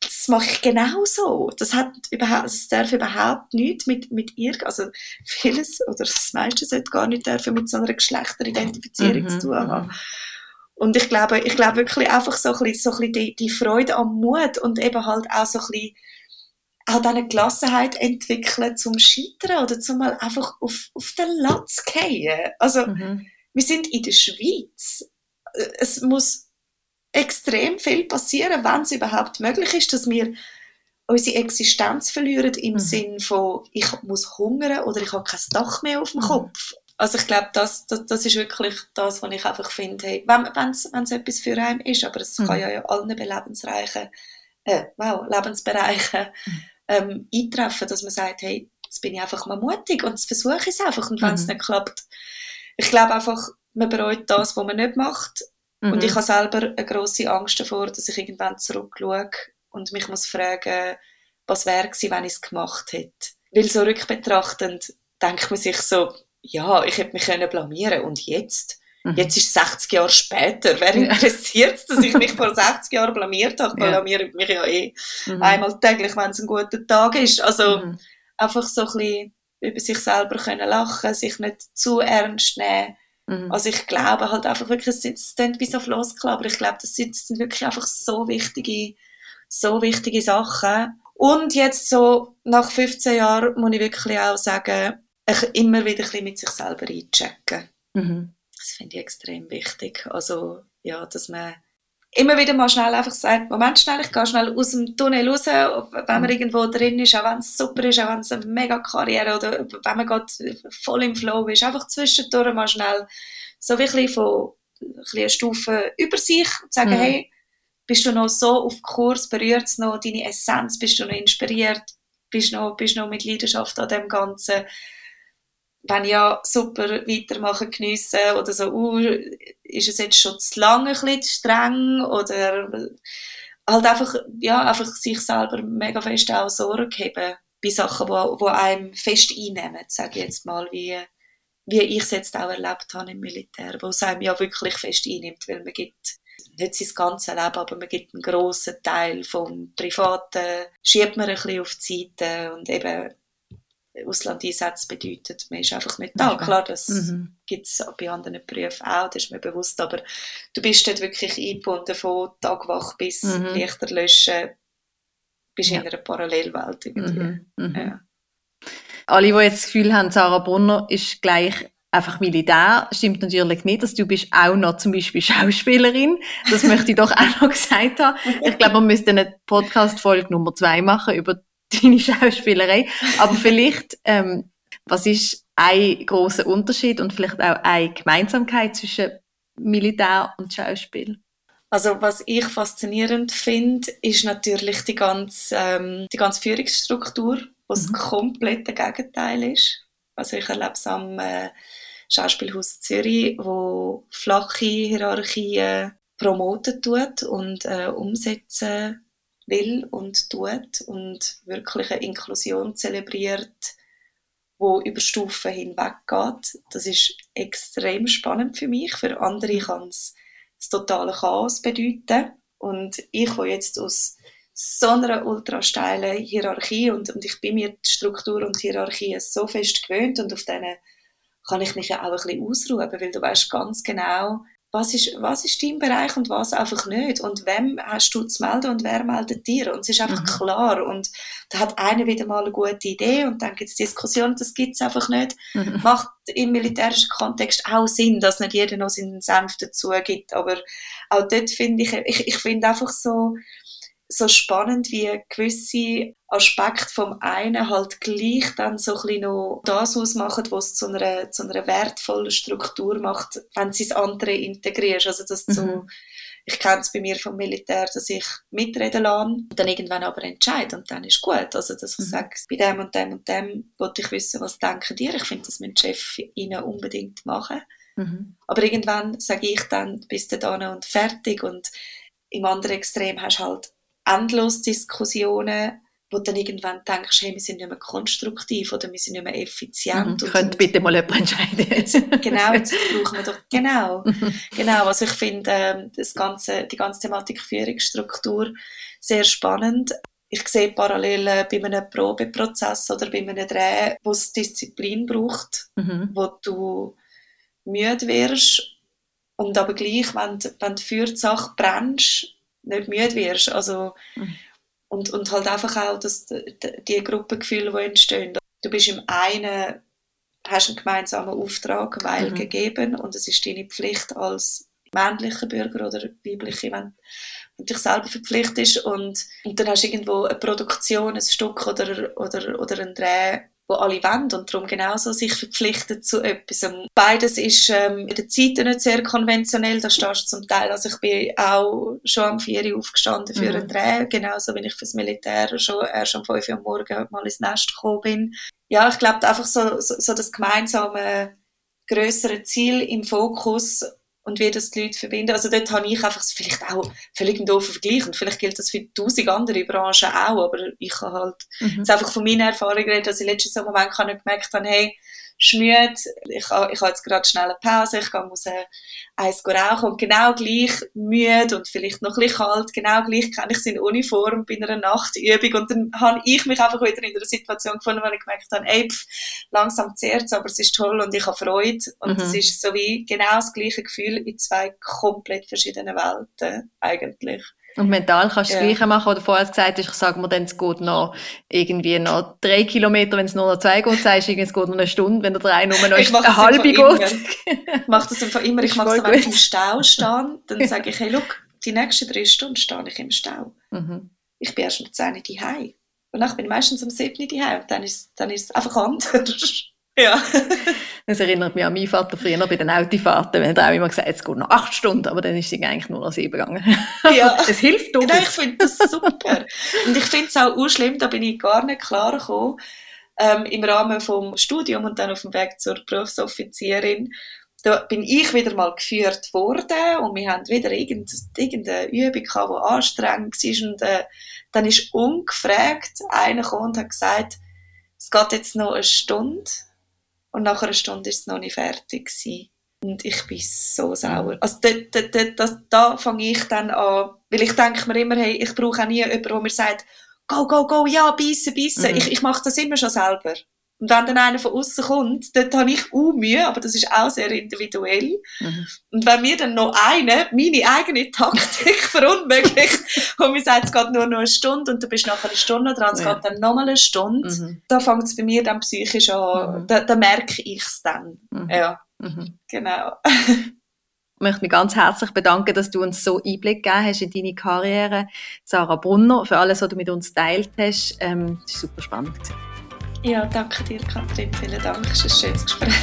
Das mache ich genauso. Das hat überhaupt, das darf überhaupt nichts mit, mit ihr, also vieles oder das meiste sollte gar nicht dürfen mit so einer Geschlechteridentifizierung mhm, zu tun haben. Mhm. Und ich glaube, ich glaube wirklich einfach so ein bisschen, so ein bisschen die, die Freude am Mut und eben halt auch so ein bisschen auch diese Gelassenheit entwickeln zum Scheitern oder zum mal einfach auf, auf den Latz gehen. Also, mhm. wir sind in der Schweiz. Es muss extrem viel passieren, wenn es überhaupt möglich ist, dass wir unsere Existenz verlieren im mhm. Sinn von, ich muss hungern oder ich habe kein Dach mehr auf dem mhm. Kopf. Also ich glaube, das, das, das ist wirklich das, was ich einfach finde, hey, wenn es etwas für einen ist, aber es mhm. kann ja in allen Lebensreichen, äh, wow, Lebensbereichen mhm. ähm, eintreffen, dass man sagt, hey, jetzt bin ich einfach mal mutig und jetzt versuche ich es einfach und wenn es mhm. nicht klappt, ich glaube einfach, man bereut das, was man nicht macht und ich mhm. habe selber eine grosse Angst davor, dass ich irgendwann zurückschaue und mich muss fragen, was wäre gewesen, wenn ich es gemacht hätte weil so rückbetrachtend denkt man sich so, ja, ich hätte mich können blamieren und jetzt? Mhm. Jetzt ist es 60 Jahre später. Wer interessiert es, dass ich mich vor 60 Jahren blamiert habe? Ich ja. blamiere mich ja eh mhm. einmal täglich, wenn es ein guter Tag ist. Also mhm. einfach so ein bisschen über sich selber können lachen, sich nicht zu ernst nehmen. Mhm. Also ich glaube halt einfach wirklich, es sind, wie so Floskeln, aber ich glaube, das sind, das sind wirklich einfach so wichtige, so wichtige Sachen. Und jetzt so nach 15 Jahren muss ich wirklich auch sagen, immer wieder ein bisschen mit sich selber einchecken. Mhm. Das finde ich extrem wichtig. Also, ja, dass man immer wieder mal schnell einfach sagt, Moment schnell, ich gehe schnell aus dem Tunnel raus, wenn man mhm. irgendwo drin ist, auch wenn es super ist, auch wenn es eine mega Karriere oder wenn man gerade voll im Flow ist, einfach zwischendurch mal schnell so wirklich von eine Stufe über sich und sagen, mhm. hey, bist du noch so auf Kurs, berührt es noch deine Essenz, bist du noch inspiriert, bist du noch, bist noch mit Leidenschaft an dem Ganzen, wenn ja, super, weitermachen, geniessen oder so, uh, ist es jetzt schon zu lange ein bisschen zu streng oder halt einfach, ja, einfach sich selber mega fest auch Sorge geben bei Sachen, wo, wo einem fest einnehmen, sage ich jetzt mal, wie, wie ich es jetzt auch erlebt habe im Militär, wo es einem ja wirklich fest einnimmt, weil man gibt nicht sein ganzes Leben, aber man gibt einen grossen Teil vom Privaten, schiebt man ein bisschen auf die Seite und eben Auslandeinsätze bedeutet, man ist einfach nicht da. Klar, das mhm. gibt es bei anderen Berufen auch, das ist mir bewusst, aber du bist dort wirklich eingebunden von Tagwach bis mhm. Lichter löschen, bist ja. in einer Parallelwelt irgendwie. Mhm. mhm. Ja. Alle, die jetzt das Gefühl haben, Sarah Brunner ist gleich einfach Militär, stimmt natürlich nicht, dass du bist auch noch zum Beispiel Schauspielerin. Das möchte ich doch auch noch gesagt haben. Ich glaube, man müsste eine Podcast-Folge Nummer zwei machen über deine Schauspielerei. Aber vielleicht, ähm, was ist ein großer Unterschied und vielleicht auch eine Gemeinsamkeit zwischen Militär und Schauspiel? Also was ich faszinierend finde, ist natürlich die ganze, ähm, die ganze Führungsstruktur, was mhm. das komplette Gegenteil ist. Also ich erlebe es am äh, Schauspielhaus Zürich, wo flache Hierarchien promoten tut und äh, umsetzen will und tut und wirklich eine Inklusion zelebriert, wo über Stufen hinweg geht. Das ist extrem spannend für mich. Für andere kann es das totale Chaos bedeuten. Und ich, wo jetzt aus so einer ultrasteilen Hierarchie und, und ich bin mir die Struktur und die Hierarchie so fest gewöhnt und auf denen kann ich mich ja auch ein bisschen ausruhen, weil du weißt ganz genau, was ist, was ist dein Bereich und was einfach nicht. Und wem hast du zu melden und wer meldet dir? Und es ist einfach mhm. klar. Und da hat einer wieder mal eine gute Idee und dann gibt es Diskussionen, das gibt es einfach nicht. Mhm. Macht im militärischen Kontext auch Sinn, dass nicht jeder noch seinen Senf dazu gibt. Aber auch dort finde ich, ich, ich finde einfach so, so spannend, wie gewisse Aspekte vom einen halt gleich dann so ein bisschen noch das ausmachen, was es zu einer, zu einer wertvollen Struktur macht, wenn sie das andere integrierst. Also, dass mhm. so, ich kenne es bei mir vom Militär, dass ich mitreden lasse und dann irgendwann aber entscheide und dann ist gut. Also, dass ich mhm. sage, bei dem und dem und dem wollte ich wissen, was denken dir? Ich finde, das mein Chef ihnen unbedingt machen. Mhm. Aber irgendwann sage ich dann, bist du da und fertig und im anderen Extrem hast du halt endlos Diskussionen, wo du dann irgendwann denkst, hey, wir sind nicht mehr konstruktiv oder wir sind nicht mehr effizient. Mhm, könnt bitte mal jemand entscheiden jetzt. genau, jetzt brauchen wir doch, genau, genau, also ich finde ähm, das ganze, die ganze Thematik Führungsstruktur sehr spannend. Ich sehe Parallelen bei einem Probeprozess oder bei einem Dreh, wo es Disziplin braucht, mhm. wo du müde wirst und aber gleich, wenn, wenn du für die Sache brennst, nicht müde wirst. Also, mhm. und, und halt einfach auch das, die Gruppengefühle, die entstehen. Du bist im einen, hast einen gemeinsamen Auftrag, weil mhm. gegeben und es ist deine Pflicht als männlicher Bürger oder weibliche, wenn, wenn dich selber verpflichtest und, und dann hast du irgendwo eine Produktion, ein Stück oder, oder, oder einen Dreh wo alle wollen und darum genauso sich verpflichten zu etwas. Beides ist ähm, in der Zeit nicht sehr konventionell, da stehst du zum Teil, also ich bin auch schon am 4 Uhr aufgestanden für mhm. einen Dreh, genauso wie ich fürs Militär schon erst um 5 Uhr morgens mal ins Nest gekommen bin. Ja, ich glaube einfach so, so, so das gemeinsame größere Ziel im Fokus und wie das die Leute verbinden. Also dort habe ich einfach vielleicht auch völlig einen doofen Vergleich und vielleicht gilt das für tausend andere Branchen auch, aber ich habe halt mhm. einfach von meiner Erfahrung geredet, dass ich letztes Sommer gemerkt habe, hey, schmiert, ich, ich habe jetzt gerade schnell eine Pause, ich gehe raus eins rauchen. Und genau gleich müde und vielleicht noch ein bisschen kalt, genau gleich kenne ich in Uniform bei einer Nachtübung. Und dann habe ich mich einfach wieder in einer Situation gefunden, wo ich gemerkt habe, ey, pf, langsam zehrt aber es ist toll und ich habe Freude. Und es mhm. ist so wie genau das gleiche Gefühl in zwei komplett verschiedenen Welten eigentlich. Und mental kannst du das ja. Gleiche machen, oder vorher gesagt hast, ich sage mir dann, es geht noch irgendwie noch drei Kilometer, wenn es nur noch zwei geht, sagst du, es geht noch eine Stunde, wenn der drei nur noch eine halbe geht. Ich mache das einfach immer, ich mache es, wenn ich im Stau stehe, dann sage ich, hey, look, die nächsten drei Stunden stehe ich im Stau. Mhm. Ich bin erst um 10 Uhr daheim. Und dann bin ich meistens um 7 Uhr daheim und dann ist, dann ist es einfach anders. Ja. das erinnert mich an meinen Vater früher bei den Autofahrten, wenn er auch immer gesagt hat, es geht noch acht Stunden, aber dann ist es eigentlich nur noch sieben gegangen. Ja. es hilft doch. Ja, ich finde das super. Und ich finde es auch schlimm, da bin ich gar nicht klar gekommen, ähm, im Rahmen vom Studium und dann auf dem Weg zur Berufsoffizierin, da bin ich wieder mal geführt worden und wir haben wieder irgendeine Übung gehabt, die anstrengend war und äh, dann ist ungefragt einer gekommen und hat gesagt, es geht jetzt noch eine Stunde und nach einer Stunde ist es noch nicht fertig gewesen. Und ich bin so sauer. Also da, da, da, da, da fange ich dann an, weil ich denke mir immer, hey, ich brauche auch nie jemanden, der mir sagt, go, go, go, ja, beißen, beißen. Mhm. Ich, ich mache das immer schon selber. Und wenn dann einer von außen kommt, dann habe ich auch Mühe, aber das ist auch sehr individuell. Mhm. Und wenn mir dann noch einer meine eigene Taktik verunmöglicht und mir sagt, es geht nur noch eine Stunde und du bist nachher eine Stunde dran, es ja. geht dann nochmal eine Stunde, mhm. da fängt es bei mir dann psychisch an, mhm. da, da, merke ich es dann. Mhm. Ja, mhm. genau. Ich möchte mich ganz herzlich bedanken, dass du uns so Einblick gegeben hast in deine Karriere. Sarah Brunner, für alles, was du mit uns geteilt hast. Ähm, das war super spannend. Ja, danke dir, Katrin. Vielen Dank. Es war ein schönes Gespräch.